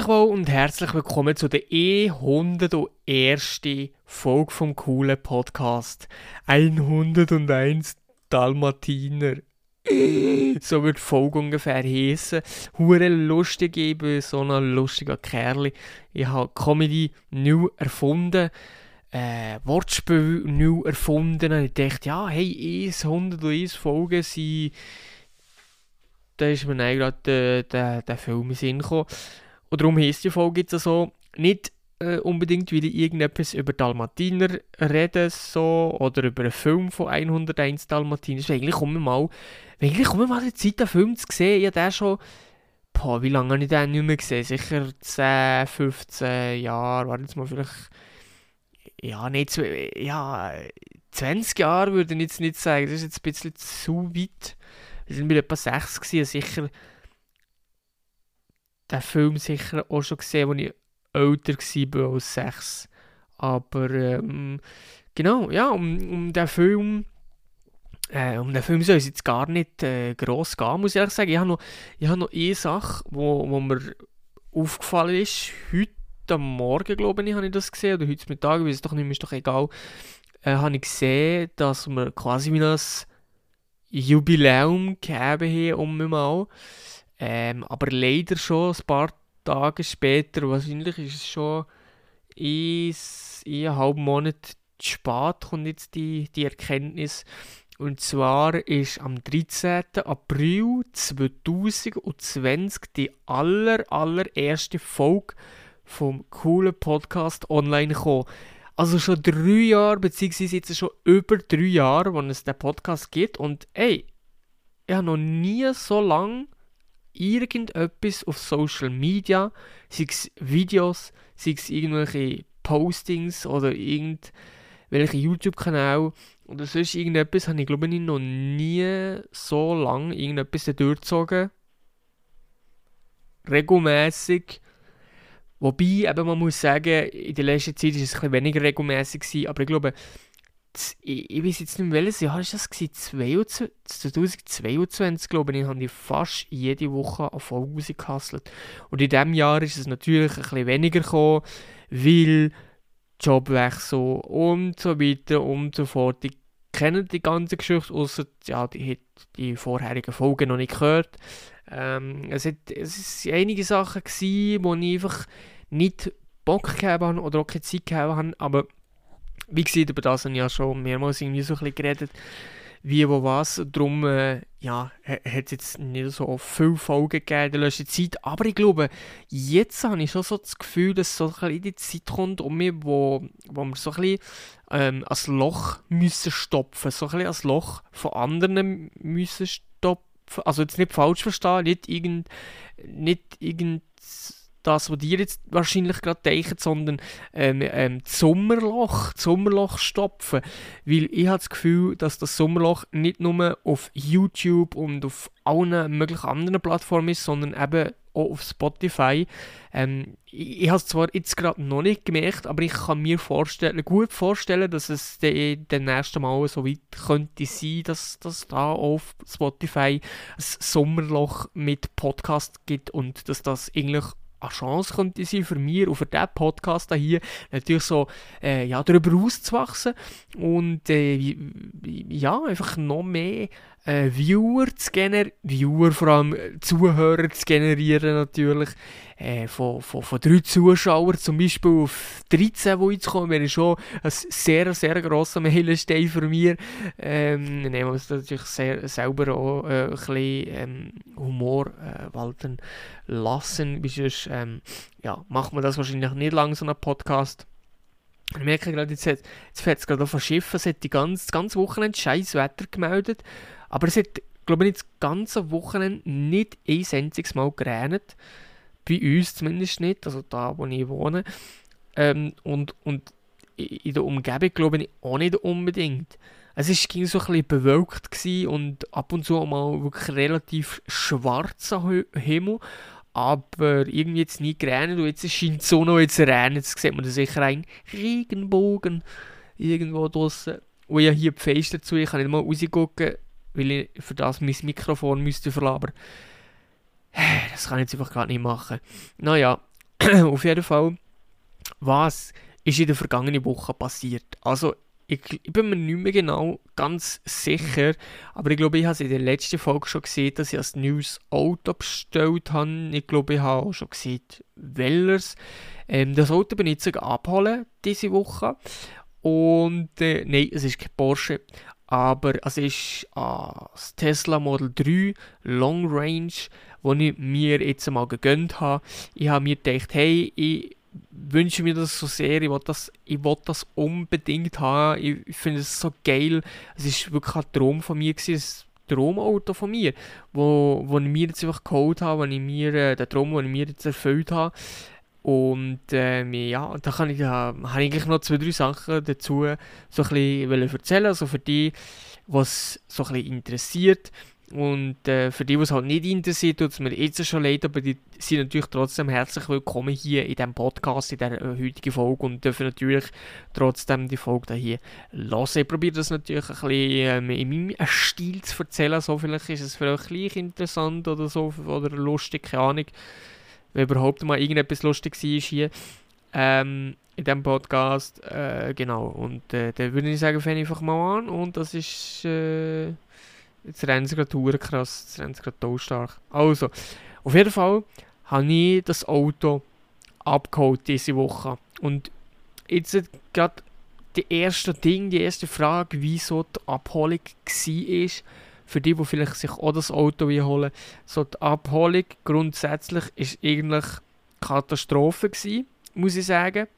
Grüß euch wohl und herzlich willkommen zu der E101. Folge vom coolen Podcast. 101 Dalmatiner. So wird die Folge ungefähr heissen. Hure lustig, ich bin so ein lustiger Kerl. Ich habe Comedy neu erfunden. Äh, Wortspiel neu erfunden. Und ich dachte, ja, hey, 101 Folgen sind da ist mir gerade der, der, der Film in Sinn gekommen. Und darum heisst die Folge jetzt so, nicht äh, unbedingt, weil ich irgendetwas über Dalmatiner rede, so, oder über einen Film von 101 Dalmatiner. Eigentlich kommen wir mal, eigentlich kommen wir mal die Zeit, den Film zu sehen. Ich habe schon, boah, wie lange habe ich den nicht mehr gesehen? Sicher 10, 15 Jahre, warte jetzt mal, vielleicht, ja, nicht, ja, 20 Jahre würde ich jetzt nicht sagen, das ist jetzt ein bisschen zu weit. Wir mit etwa 6 gewesen, sicher den Film sicher auch schon gesehen, als ich älter war als 6. Aber ähm, genau, ja, um, um den Film äh, um den Film soll es jetzt gar nicht äh, gross gehen, muss ich ehrlich sagen. Ich habe noch, ich noch eine Sache, wo, wo mir aufgefallen ist. Heute am Morgen, glaube ich, habe ich das gesehen. Oder heute Mittag, weiß es doch nicht mehr, ist doch egal. Äh, habe ich gesehen, dass wir quasi wie ein Jubiläum gegeben haben, um mal. Ähm, aber leider schon ein paar Tage später, wahrscheinlich ist es schon eineinhalb Monate zu spät, kommt jetzt die, die Erkenntnis. Und zwar ist am 13. April 2020 die aller, allererste Folge vom coolen Podcast online gekommen. Also schon drei Jahre, beziehungsweise jetzt schon über drei Jahre, wo es den Podcast gibt. Und ey, ich habe noch nie so lange irgendetwas auf Social Media, sei es Videos, sei es irgendwelche Postings oder irgendwelche YouTube-Kanäle oder sonst irgendetwas, habe ich glaube ich noch nie so lange irgendetwas durchgezogen. Regelmäßig Wobei, eben, man muss sagen, in der letzten Zeit war es ein bisschen weniger regelmäßig, aber ich glaube, ich, ich weiß jetzt nicht mehr, welches Jahr war das? 22, 2022, glaube ich, habe ich fast jede Woche auf Folge rausgehustelt. Und in diesem Jahr ist es natürlich ein bisschen weniger gekommen, weil Jobwechsel und so weiter und so fort. Ich kenne die ganze Geschichte, außer ja, die hat die vorherigen Folgen noch nicht gehört. Ähm, es, hat, es waren einige Sachen, gewesen, wo ich einfach nicht Bock gehabt habe oder auch keine Zeit gehabt habe, aber wie gesagt, über das habe ich ja schon mehrmals irgendwie so ein bisschen geredet, wie, wo, was. Darum, äh, ja, hat es jetzt nicht so viele Folgen gegeben in der letzten Zeit. Aber ich glaube, jetzt habe ich schon so das Gefühl, dass so ein bisschen die Zeit kommt um mich, wo, wo wir so ein bisschen ähm, Loch müssen stopfen So ein bisschen ein Loch von anderen müssen stopfen. Also jetzt nicht falsch verstehen, nicht irgend, nicht irgend das, was dir jetzt wahrscheinlich gerade denken, sondern ähm, ähm, das Sommerloch, das Sommerloch stopfen. Weil ich habe das Gefühl, dass das Sommerloch nicht nur auf YouTube und auf allen möglichen anderen Plattformen ist, sondern eben auch auf Spotify. Ähm, ich, ich habe es zwar jetzt gerade noch nicht gemerkt, aber ich kann mir vorstellen, gut vorstellen, dass es den, den nächsten Mal so weit könnte sein, dass es da auf Spotify ein Sommerloch mit Podcast gibt und dass das eigentlich eine Chance könnte sein für mich und für diesen Podcast hier natürlich so äh, ja, darüber auszuwachsen. Und äh, ja, einfach noch mehr äh, Viewer zu generieren, Viewer vor allem äh, Zuhörer zu generieren natürlich, äh, von, von, von drei Zuschauern zum Beispiel auf 13, wo ich komme, wäre schon ein sehr, sehr grosser Meilenstein für mich. Ähm, nehmen wir uns natürlich sehr, selber auch äh, ein bisschen ähm, Humor äh, walten lassen, sonst ähm, ja, macht man das wahrscheinlich nicht lang, so einen Podcast. Ich merke gerade, jetzt, jetzt fährt es gerade auf ein Schiff, es hat die ganze, das ganze Wochenende scheiß Wetter gemeldet. Aber es hat, glaube ich, das ganze Wochenende nicht ein einziges Mal geregnet. Bei uns zumindest nicht, also da, wo ich wohne. Ähm, und, und in der Umgebung glaube ich auch nicht unbedingt. Es war so ein bisschen bewölkt und ab und zu mal wirklich relativ schwarzer Himmel, aber irgendwie jetzt nie geregnet und jetzt scheint die Sonne jetzt rein. Jetzt sieht man da sicher einen Regenbogen irgendwo draußen. Und ja hier die Fenster dazu, ich kann nicht mal rausgucken, weil ich für das mein Mikrofon müsste verlabern. Das kann ich jetzt einfach gerade nicht machen. Naja, auf jeden Fall, was ist in der vergangenen Woche passiert? Also, ich, ich, bin mir nicht mehr genau ganz sicher, aber ich glaube, ich habe es in der letzten Folge schon gesehen, dass ich als neues Auto bestellt habe. Ich glaube, ich habe auch schon gesehen, welches. Ähm, das Auto bin ich jetzt abholen diese Woche. Und äh, nein, es ist kein Porsche, aber es ist das Tesla Model 3 Long Range, das ich mir jetzt mal gegönnt habe. Ich habe mir gedacht, hey, ich wünsche mir das so sehr, ich will das, ich will das unbedingt haben, ich, finde es so geil, es ist wirklich ein Traum von mir gewesen, ein Traumauto von mir, wo, wo ich mir jetzt einfach geholt habe, wenn ich mir, äh, den Traum, den ich mir jetzt erfüllt habe, und ähm, ja, da kann ich, da habe ich eigentlich noch zwei, drei Sachen dazu so ein bisschen erzählen, also für die, was so ein interessiert. Und äh, für die, es halt nicht interessiert, tut es mir jetzt schon leid, aber die sind natürlich trotzdem herzlich willkommen hier in diesem Podcast, in dieser äh, heutigen Folge und dürfen natürlich trotzdem die Folge hier hören. Ich probiere das natürlich ein bisschen ähm, in meinem Stil zu erzählen, so vielleicht ist es für euch gleich interessant oder so, oder lustig, keine Ahnung, wenn überhaupt mal irgendetwas lustig war hier. Ähm, in diesem Podcast, äh, genau, und äh, dann würde ich sagen, fange einfach mal an und das ist... Äh, Jetzt rennen sie gerade krass, jetzt rennen sie gerade stark. Also, auf jeden Fall habe ich das Auto abgeholt diese Woche. Und jetzt gerade die erste Ding, die erste Frage, wieso die Abholung war, für die, die vielleicht sich auch das Auto holen So die Abholung grundsätzlich ist eigentlich Katastrophe gewesen, muss ich sagen.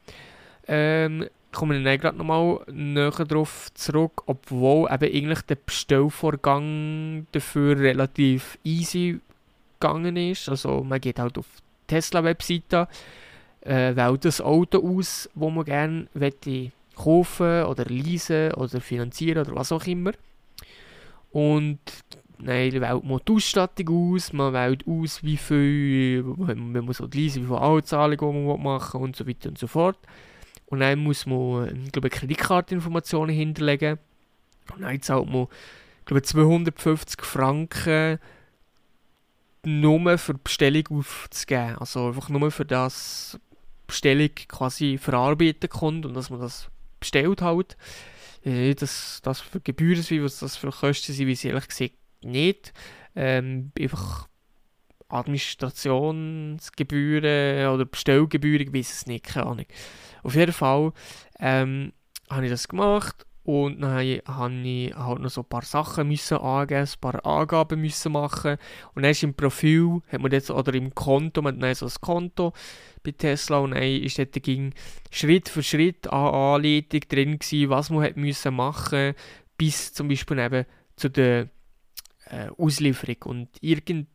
Ähm, komme dann gerade nochmal näher darauf zurück, obwohl eben eigentlich der Bestellvorgang dafür relativ easy gegangen ist. Also man geht halt auf Tesla-Webseite, äh, wählt das Auto aus, das man gerne kaufen oder leasen oder finanzieren oder was auch immer. Und dann wählt man die Ausstattung aus, man wählt aus, wie viel, wenn man so leasen, wie viele Anzahlungen man machen und so weiter und so fort. Und dann muss man, ich Kreditkarteninformationen hinterlegen. Und dann zahlt man, ich glaube, 250 Franken nur für die Bestellung aufzugeben. Also einfach nur für das Bestellung quasi verarbeiten kommt und dass man das bestellt halt. Äh, das, das für Gebühren sind, was das für Kosten sind, wie sie ehrlich gesagt nicht. Ähm, einfach Administrationsgebühren oder Bestellgebühren, ich weiß es nicht, keine Ahnung. Auf jeden Fall ähm, habe ich das gemacht und dann habe ich halt noch so ein paar Sachen müssen angeben, ein paar Angaben müssen machen und dann ist im Profil, hat man jetzt, oder im Konto, man hat so ein Konto bei Tesla und dann ist dort ging Schritt für Schritt eine Anleitung drin gewesen, was man hat müssen machen bis zum Beispiel eben zu der äh, Auslieferung und irgend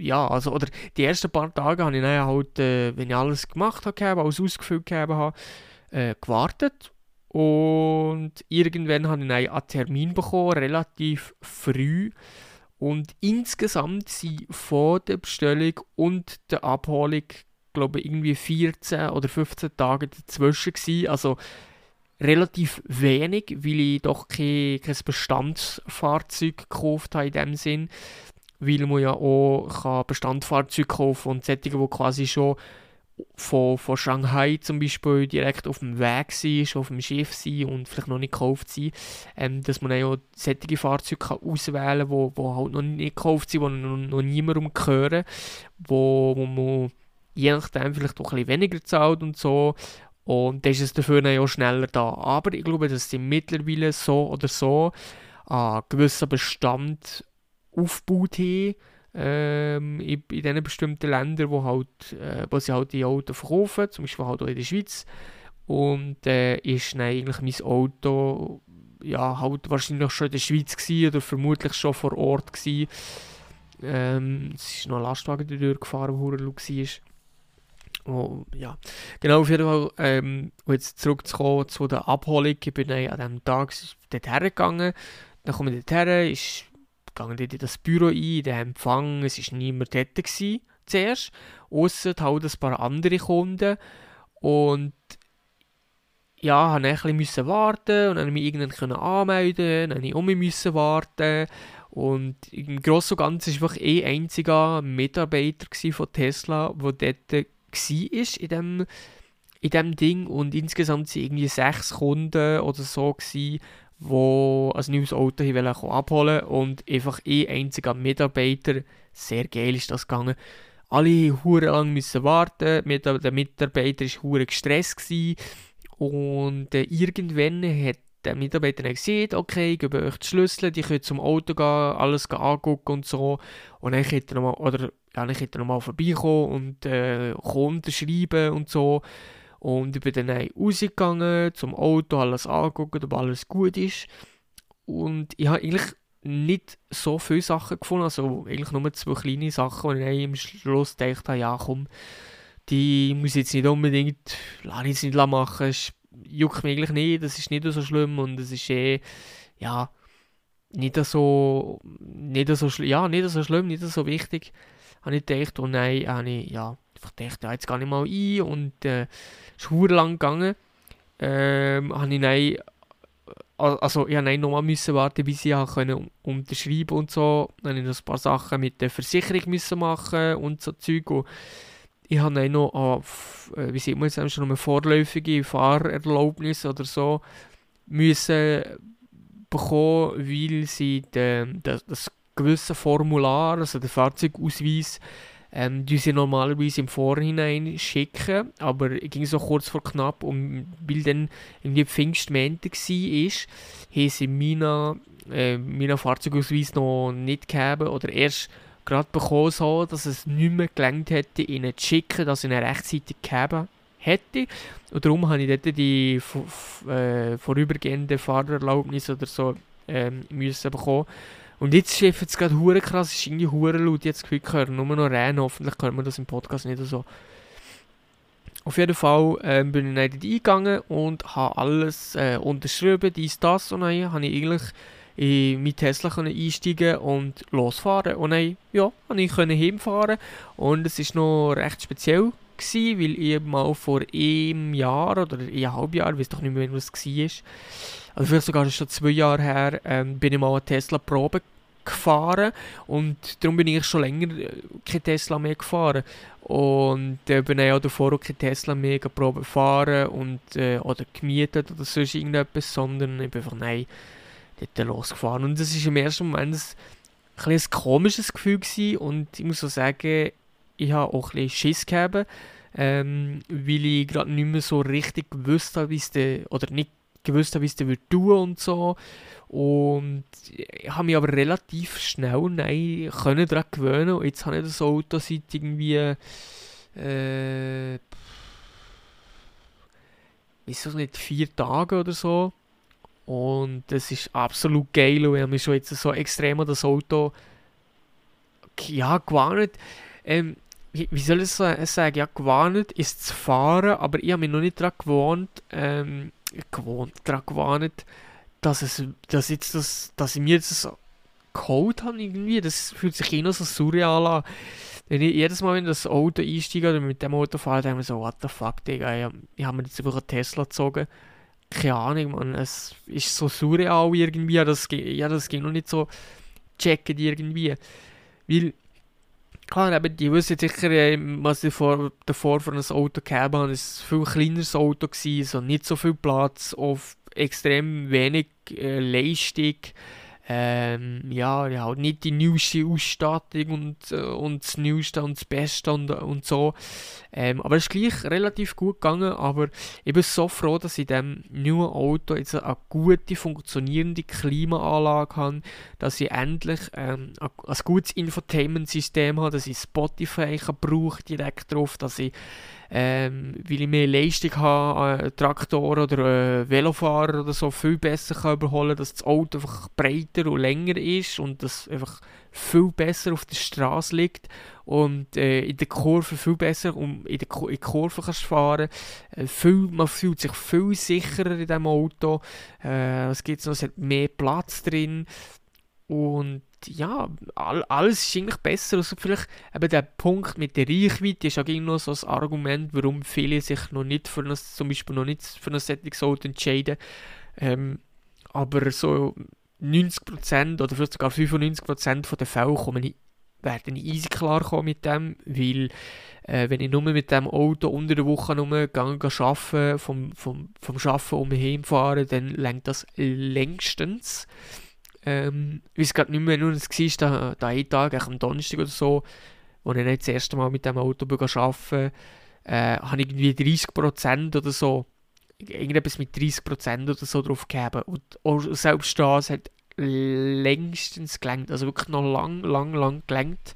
ja, also, oder die ersten paar Tage habe ich dann halt, äh, wenn ich alles gemacht habe, alles ausgefüllt habe, äh, gewartet. Und irgendwann habe ich einen Termin bekommen, relativ früh. Und insgesamt sind von der Bestellung und der Abholung, glaube ich, irgendwie 14 oder 15 Tage dazwischen gewesen. Also relativ wenig, weil ich doch kein, kein Bestandsfahrzeug gekauft habe in dem Sinn weil man ja auch Bestandfahrzeuge kaufen kann und solche, die quasi schon von, von Shanghai zum Beispiel direkt auf dem Weg schon auf dem Schiff sind und vielleicht noch nicht gekauft sind, ähm, dass man ja solche Fahrzeuge kann auswählen kann, wo, wo halt noch nicht gekauft sind, die noch, noch niemandem gehören, wo, wo man je nachdem vielleicht auch ein bisschen weniger zahlt und so und dann ist es dafür dann auch schneller da. Aber ich glaube, dass sie mittlerweile so oder so einen gewissen Bestand aufgebaut haben, ähm, in, in diesen bestimmten Ländern, wo, halt, äh, wo sie halt die Autos verkaufen, zum Beispiel halt auch in der Schweiz. Und äh, ist dann eigentlich mein Auto ja, halt wahrscheinlich schon in der Schweiz oder vermutlich schon vor Ort. Ähm, es ist noch ein Lastwagen durchgefahren, wo er war. Oh, ja, genau, auf jeden Fall, ähm, jetzt zurückzukommen zu der Abholung, ich bin an diesem Tag dorthin gegangen, dann komme ich dorthin, ist gegangen. Dort in das Büro ein, in den Empfang, es war niemand dort gewesen, zuerst, ausser halt ein paar andere Kunden. Und ja, musste ein bisschen warten und dann mich irgendwann anmelden, dann musste ich mich warten. Und im Großen und Ganzen war einfach ein einziger Mitarbeiter von Tesla, der dort war in dem, in dem Ding. Und insgesamt waren irgendwie sechs Kunden oder so, gewesen, die ein neues Auto abholen wollten. Und einfach ein einziger Mitarbeiter. Sehr geil ist das gegangen. Alle hure lang müssen warten. Der Mitarbeiter war hure gestresst. Und äh, irgendwann hat der Mitarbeiter dann gesehen, okay, ich gebe euch die Schlüssel, die könnt zum Auto gehen, alles angucken und so. Und dann könnt ihr nochmal, oder, ja, dann könnt ihr nochmal vorbeikommen und äh, unterschreiben und so. Und ich bin dann rausgegangen, zum Auto, alles angucken, ob alles gut ist. Und ich habe eigentlich nicht so viele Sachen gefunden, also eigentlich nur zwei kleine Sachen, wo ich am Schluss gedacht habe, ja komm, die muss ich jetzt nicht unbedingt, lass ich jetzt nicht machen, es juckt mich eigentlich nicht, das ist nicht so schlimm und es ist eh, ja, nicht so, nicht so, ja, nicht so schlimm, nicht so wichtig, habe ich gedacht und nein, habe ich, ja, einfach gedacht, ja, jetzt gehe ich mal ein und äh, ist lang gegangen, ähm, habe ich nein, also ich musste nochmal müssen warten, bis ich können unterschreiben und so. Dann musste ich noch ein paar Sachen mit der Versicherung müssen machen und so Zeug. Und ich habe dann noch auf, äh, wie sieht man jetzt, schon eine vorläufige Fahrerlaubnis oder so müssen bekommen, weil sie den, das, das gewisse Formular, also den Fahrzeugausweis, ähm, die sie normalerweise im Vorhinein schicken, aber es ging so kurz vor knapp und weil dann irgendwie Pfingstmontag war, haben sie meinen äh, meine Fahrzeugausweis noch nicht gegeben oder erst gerade bekommen, so, dass es nicht mehr gelangt hätte, ihnen zu schicken, dass ich ihn rechtzeitig gegeben hätte. Und darum habe ich dort die äh, vorübergehende Fahrerlaubnis oder so ähm, müssen bekommen. Und jetzt ist es gerade hure krass, es ist irgendwie hure laut, jetzt Gefühl hören, nur noch rein, hoffentlich können wir das im Podcast nicht so. Auf jeden Fall ähm, bin ich dann eingegangen und habe alles äh, unterschrieben, dies, das und dann habe ich eigentlich in mein Tesla einsteigen und losfahren. Und dann ja, konnte ich heimfahren und es war noch recht speziell, gewesen, weil ich mal vor einem Jahr oder einem halben Jahr, weiß doch nicht mehr, was es war, also vielleicht sogar schon zwei Jahre her, ähm, bin ich mal eine Tesla-Probe gefahren und darum bin ich schon länger äh, kein Tesla mehr gefahren und äh, bin auch davor auch kein Tesla mehr Probe gefahren und, äh, oder gemietet oder sonst irgendetwas, sondern ich bin einfach, nein, dort losgefahren. Und das war im ersten Moment ein, ein, komisches Gefühl gewesen. und ich muss auch sagen, ich habe auch ein bisschen Schiss gehabt, ähm, weil ich gerade nicht mehr so richtig gewusst habe, wie es oder nicht gewusst habe, wie es tun würde und so. Und ich habe mich aber relativ schnell nein, können daran gewöhnen und jetzt habe ich das Auto seit irgendwie äh, ist das nicht vier Tage oder so und das ist absolut geil und ich habe mich schon jetzt so extrem an das Auto ja, gewarnt. Ähm, wie, soll ich es sagen? Ja, gewarnt ist zu fahren, aber ich habe mich noch nicht daran gewohnt, ähm, gewohnt, daran gewarnt, dass, es, dass, jetzt das, dass ich mir jetzt das geholt habe irgendwie. Das fühlt sich immer so surreal an. Wenn ich jedes Mal, wenn das Auto einsteige oder mit dem Auto fahre, denke ich mir so, what the fuck, Digga, ich, ich habe mir jetzt einfach einen Tesla gezogen keine Ahnung, man, es ist so surreal irgendwie, das, ja, das ging noch nicht so checken irgendwie. Weil, klar, eben, die wissen sicher, was ich vor, davor von einem Auto gehabt habe, es war ein viel kleineres Auto, gewesen, so nicht so viel Platz, auf extrem wenig äh, Leistung ähm, ja, ja, halt nicht die neueste Ausstattung und, äh, und das Neueste und das Beste und, und so. Ähm, aber es ist gleich relativ gut gegangen, aber ich bin so froh, dass ich in diesem neuen Auto jetzt eine gute, funktionierende Klimaanlage habe, dass ich endlich ähm, ein, ein gutes Infotainment-System habe, dass ich Spotify kann brauche direkt drauf, dass ich ähm, weil ich mehr Leistung habe, äh, Traktor oder äh, Velofahrer oder so viel besser kann überholen dass das Auto einfach breiter und länger ist und das einfach viel besser auf der Straße liegt. Und äh, in der Kurve viel besser um in der, in der Kurve kannst fahren. Äh, viel, man fühlt sich viel sicherer in diesem Auto. Äh, es gibt noch? Es hat mehr Platz drin. Und ja, all, alles ist eigentlich besser. Also vielleicht eben der Punkt mit der Reichweite ist auch noch so ein Argument, warum viele sich noch nicht für ein, zum Beispiel noch nicht für ein Auto entscheiden. Ähm, aber so 90% oder vielleicht sogar 95% der Fälle komme ich, werde ich easy klar kommen mit dem, weil äh, wenn ich nur mit dem Auto unter der Woche nur gehe arbeiten, vom, vom, vom Arbeiten um mich heimfahren, dann lenkt das längstens. Ähm, ich weiß gerade nicht mehr, nur es war, da, da einen Tag, am Donnerstag oder so, wo ich nicht das erste Mal mit dem Auto arbeiten äh, habe ich irgendwie 30% oder so, irgendetwas mit 30% oder so drauf gegeben. Und selbst das hat längstens gelenkt, also wirklich noch lang, lang, lang gelenkt.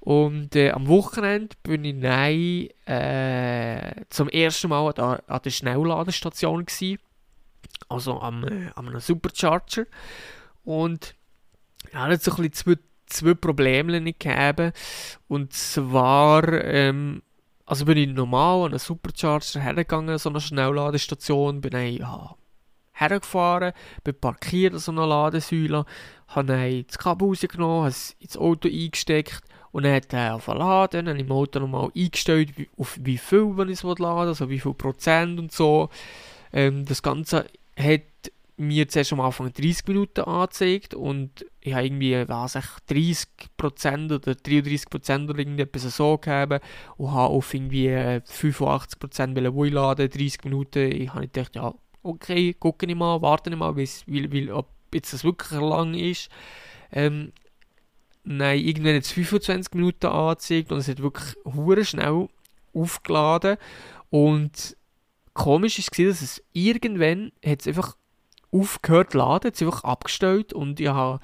Und äh, am Wochenende bin ich nein, äh, zum ersten Mal an, an der Schnellladestation gewesen. Also am, äh, an einem Supercharger. Und ja, hat so ein zwei, zwei Probleme gegeben. Und zwar, ähm, also bin ich normal an einen Supercharger hergegangen, so eine Schnellladestation, bin ich ja, hergefahren, bin parkiert an so einer Ladesäule, habe das Kabel rausgenommen, habe es ins Auto eingesteckt und dann hat er Laden, dann habe ich im Auto nochmal eingestellt, wie, auf wie viel ich es laden also wie viel Prozent und so. Ähm, das Ganze hat mir zuerst am Anfang 30 Minuten angezeigt und ich habe irgendwie, was ich, 30% oder 33% oder irgendetwas so gegeben und habe auf irgendwie 85% äh, wo ich laden, 30 Minuten. Ich habe gedacht, ja, okay, gucke ich mal, warte ich mal, bis, weil, weil, ob jetzt das wirklich lang ist. Ähm, nein, irgendwann hat es 25 Minuten angezeigt und es hat wirklich hure schnell aufgeladen. Und komisch ist dass es irgendwann hat es einfach aufgehört zu laden, es einfach abgestellt und ich habe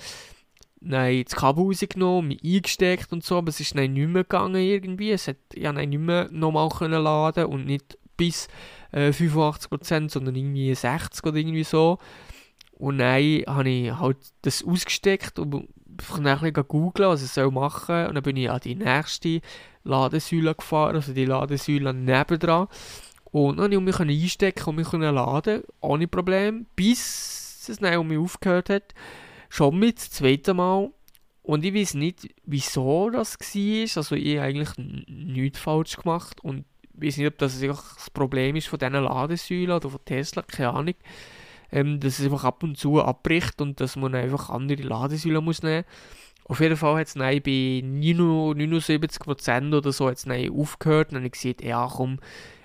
nein, das Kabel rausgenommen, mich eingesteckt und so, aber es ist nicht mehr gegangen irgendwie. Es hat ja nicht mehr nochmal können laden und nicht bis äh, 85%, sondern irgendwie 60 oder irgendwie so. Und dann habe ich halt das ausgesteckt und dann ein bisschen googeln, was ich machen soll. Und dann bin ich an die nächste Ladesäule gefahren, also die Ladesäule nebendran. Und dann konnte ich mich einstecken und mich laden, ohne Problem, bis es dann mich aufgehört hat. Schon mit das zweite Mal. Und ich weiß nicht, wieso das war. Also ich habe eigentlich nichts falsch gemacht. Und ich weiß nicht, ob das das Problem ist von diesen Ladesäulen oder von Tesla, keine Ahnung ähm, dass es einfach ab und zu abbricht und dass man einfach andere Ladesäulen muss nehmen Auf jeden Fall hat es bei 79% oder so jetzt aufgehört und dann habe ich gesagt, ja komm,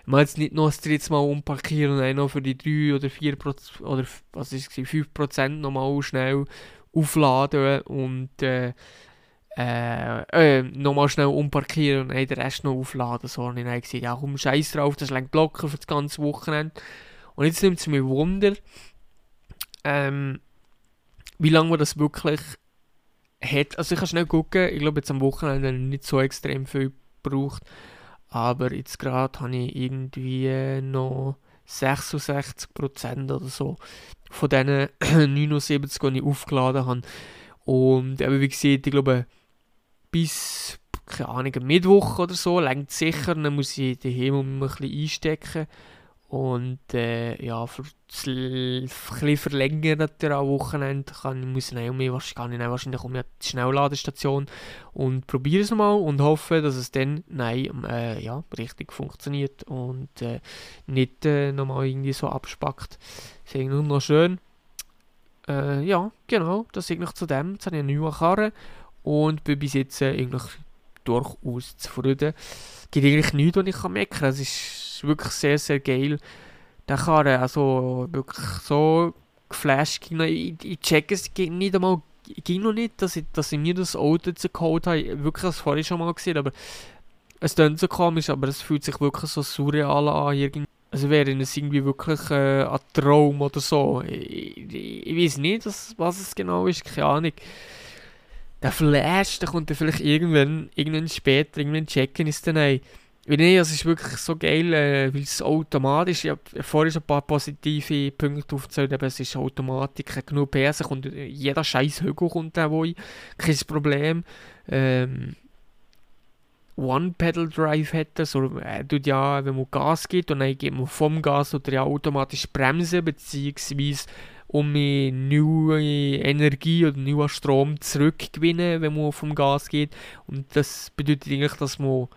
man jetzt nicht noch das dritte Mal umparkieren und dann noch für die 3 oder 4 oder was ist es, 5% nochmal schnell aufladen und äh, äh, äh, nochmal schnell umparkieren und dann den Rest noch aufladen. So, und ich habe gesagt, ja komm, scheiß drauf, das lenkt locker für das ganze Wochenende. Und jetzt nimmt es mich Wunder, ähm, wie lange man das wirklich hat. Also ich kann schnell gucken, ich glaube jetzt am Wochenende nicht so extrem viel gebraucht, aber jetzt gerade habe ich irgendwie noch 66% oder so von diesen 79, die ich aufgeladen habe. Und eben wie gesagt, ich glaube bis, keine Ahnung, Mittwoch oder so, längt sicher, dann muss ich daheim um ein bisschen einstecken. Und äh, ja, für das ein verlängern am Wochenende kann, muss ich um wahrscheinlich, nein, wahrscheinlich um die Schnellladestation und probiere es mal und hoffe, dass es dann nein, äh, ja, richtig funktioniert und äh, nicht äh, nochmal irgendwie so abspackt. Das ist nur noch schön. Äh, ja, genau, das ist eigentlich zu dem. Jetzt habe ich eine neue Karre und bin bis jetzt äh, eigentlich durchaus zufrieden. Es gibt eigentlich nichts, was ich meckern kann. Es ist ist wirklich sehr, sehr geil. Der kann also wirklich so geflasht. Ich, ich check es nicht einmal, ging noch nicht, dass ich, dass ich mir das Auto jetzt geholt habe. Wirklich das vorhin schon mal gesehen, aber es klingt so komisch, aber es fühlt sich wirklich so surreal an. Irgendwie. Also wäre es irgendwie wirklich äh, ein Traum oder so. Ich, ich, ich weiß nicht, was, was es genau ist, keine Ahnung. Der Flash, der kommt dann vielleicht irgendwann, irgendwann später, irgendwann checken ist dann ein. Nee, es ist wirklich so geil, äh, weil es automatisch, ich habe vorhin schon ein paar positive Punkte aufgezählt, aber es ist Automatik, genug PS, kommt, jeder scheiß Hügel kommt da wo kein Problem. Ähm, One-Pedal-Drive das, oder er tut ja, wenn man Gas gibt und dann geht man vom Gas oder ja automatisch bremsen, beziehungsweise um neue Energie oder neuen Strom zurückgewinnen, wenn man vom Gas geht. Und das bedeutet eigentlich, dass man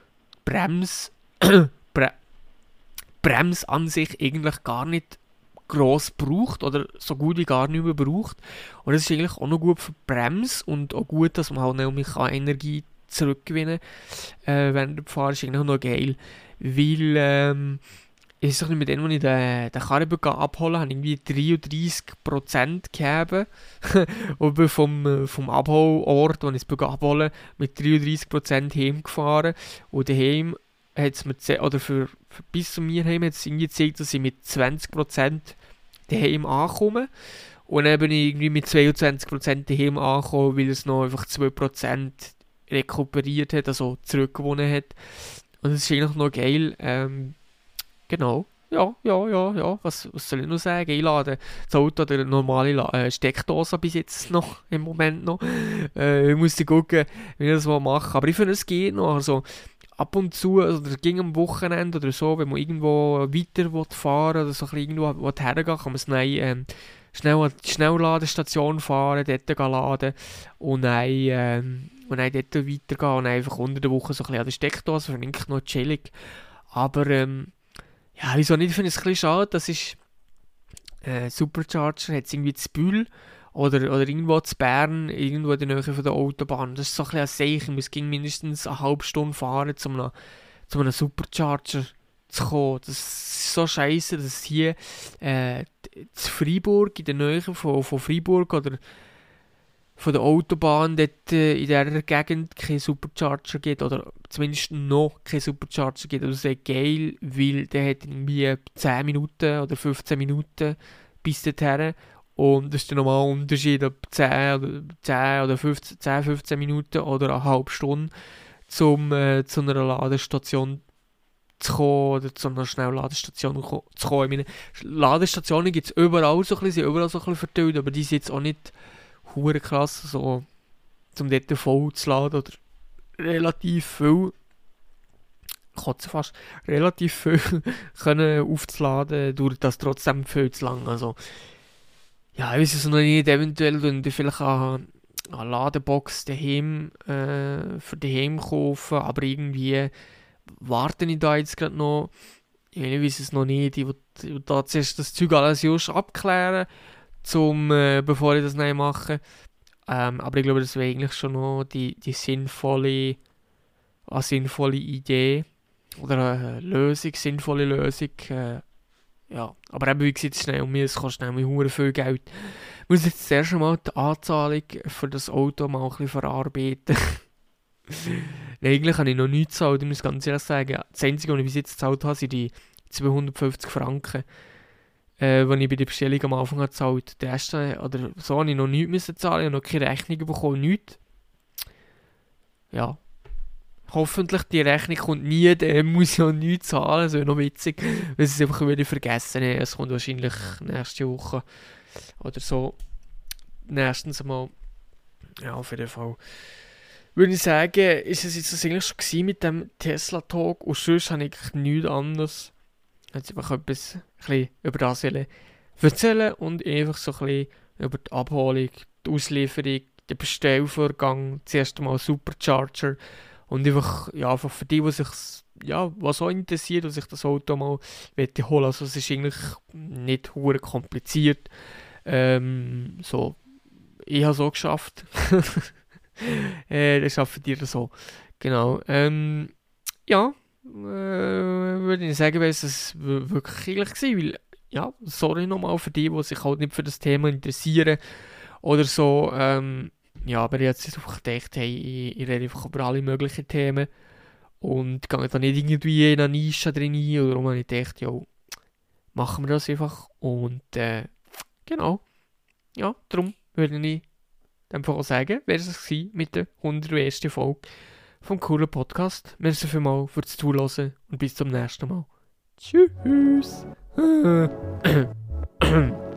Brems, Bre Brems an sich eigentlich gar nicht gross braucht oder so gut wie gar nicht mehr braucht. Und das ist eigentlich auch noch gut für die Bremse und auch gut, dass man halt noch Energie zurückgewinnen kann. Äh, während der Fahrt ist eigentlich noch geil, weil ähm, ich sag nicht, mit denen, als ich den, den Karren abholen habe ich irgendwie 33% gegeben. und vom, vom Abholort, wo ich es abholen mit 33% heimgefahren. Und daheim hat es mir, oder für, für, bis zu mir heim hat es irgendwie gezeigt, dass ich mit 20% daheim ankomme. Und dann bin ich irgendwie mit 22% daheim angekommen, weil es noch einfach 2% rekuperiert hat, also zurückgewonnen hat. Und das ist eigentlich noch geil. Ähm, Genau. Ja, ja, ja, ja. Was, was soll ich noch sagen? Ich lade das Auto oder normale äh, Steckdose bis jetzt noch, im Moment noch. Äh, ich muss gucken, wie ich das mal mache. Aber ich finde, es geht noch. Also, ab und zu, also das ging am Wochenende oder so, wenn man irgendwo weiter fahren oder so ein irgendwo hergehen kann man es ähm, schnell an die Schnellladestation fahren, dort laden und dann, ähm, und dann dort weitergehen und einfach unter der Woche so ein bisschen an der Steckdose, ich noch chillig. Aber, ähm, ja, wieso nicht? Ich finde es ein bisschen schade, das ist äh, Supercharger, hat irgendwie zu Bühl oder, oder irgendwo zu Bern, irgendwo in der Nähe von der Autobahn. Das ist so ein bisschen ein Zeichen, es ging mindestens eine halbe Stunde fahren, um einem, zu einem Supercharger zu kommen. Das ist so scheiße, dass hier äh, zu Freiburg, in der Nähe von, von Freiburg oder von der Autobahn dort äh, in dieser Gegend keinen Supercharger gibt oder zumindest noch keinen Supercharger gibt. Also sehr geil, weil der hat irgendwie 10 Minuten oder 15 Minuten bis dorthin und das ist der normale Unterschied, ob 10 oder, 10 oder 15, 10, 15 Minuten oder eine halbe Stunde zum, äh, zu einer Ladestation zu kommen oder zu einer Schnellladestation zu kommen. Ich meine, Ladestationen gibt es überall so ein bisschen, sind überall so ein bisschen verteilt, aber die sind jetzt auch nicht hure krass, so zum dort voll zu laden oder relativ viel kotze fast relativ viel können aufzuladen, dauert das trotzdem viel zu lang. Also, ja, ich weiß es noch nicht, eventuell wenn ich vielleicht eine, eine Ladebox daheim, äh, für daheim kaufen, aber irgendwie warte ich da jetzt gerade noch. Ich weiß es noch nicht, ich will, ich will da zuerst das Zeug alles abklären zum, äh, bevor ich das neu mache. Ähm, aber ich glaube, das wäre eigentlich schon noch die, die sinnvolle, eine sinnvolle Idee oder eine Lösung, sinnvolle Lösung. Äh, ja, aber eben, wie gesagt, schnell um mir, es kostet nämlich hure viel Geld. Ich muss jetzt zuerst einmal die Anzahlung für das Auto mal ein bisschen verarbeiten. Nein, eigentlich habe ich noch nichts gezahlt, ich muss ganz ehrlich sagen. Das Einzige, was ich bis jetzt gezahlt habe, sind die 250 Franken äh, ich bei der Bestellung am Anfang gezahlt habe. erste, oder so habe ich noch nichts müssen zahlen, ich habe noch keine Rechnung bekommen, nichts. Ja. Hoffentlich die Rechnung kommt nie, dann muss ich auch nichts zahlen, das wäre noch witzig, weil sie es einfach wieder vergessen haben. Es kommt wahrscheinlich nächste Woche oder so. Nächstens mal. Ja, auf jeden Fall. Würde ich sagen, ist es jetzt eigentlich schon mit dem Tesla-Talk und sonst habe ich nichts anderes jetzt einfach etwas ein über das erzählen und einfach so ein über die Abholung, die Auslieferung, den Bestellvorgang, das erste Mal Supercharger und einfach, ja, einfach für die, die sich ja, was auch interessiert und sich das Auto mal holen Also es ist eigentlich nicht hure kompliziert. Ähm, so, ich habe es auch geschafft. äh, das schafft ihr so. Genau. Ähm, ja, äh, würde ich sagen, wäre es wirklich eigentlich gewesen, weil, ja, sorry nochmal für die, die sich halt nicht für das Thema interessieren oder so, ähm, ja, aber jetzt einfach gedacht, hey, ich, ich rede einfach über alle möglichen Themen und gehe da nicht irgendwie in eine Nische drin ein, oder habe ich gedacht, ja, machen wir das einfach und, äh, genau, ja, darum würde ich einfach auch sagen, wäre es mit der 101. Folge vom coolen Podcast. Merci vielmals fürs Zuhören und bis zum nächsten Mal. Tschüss.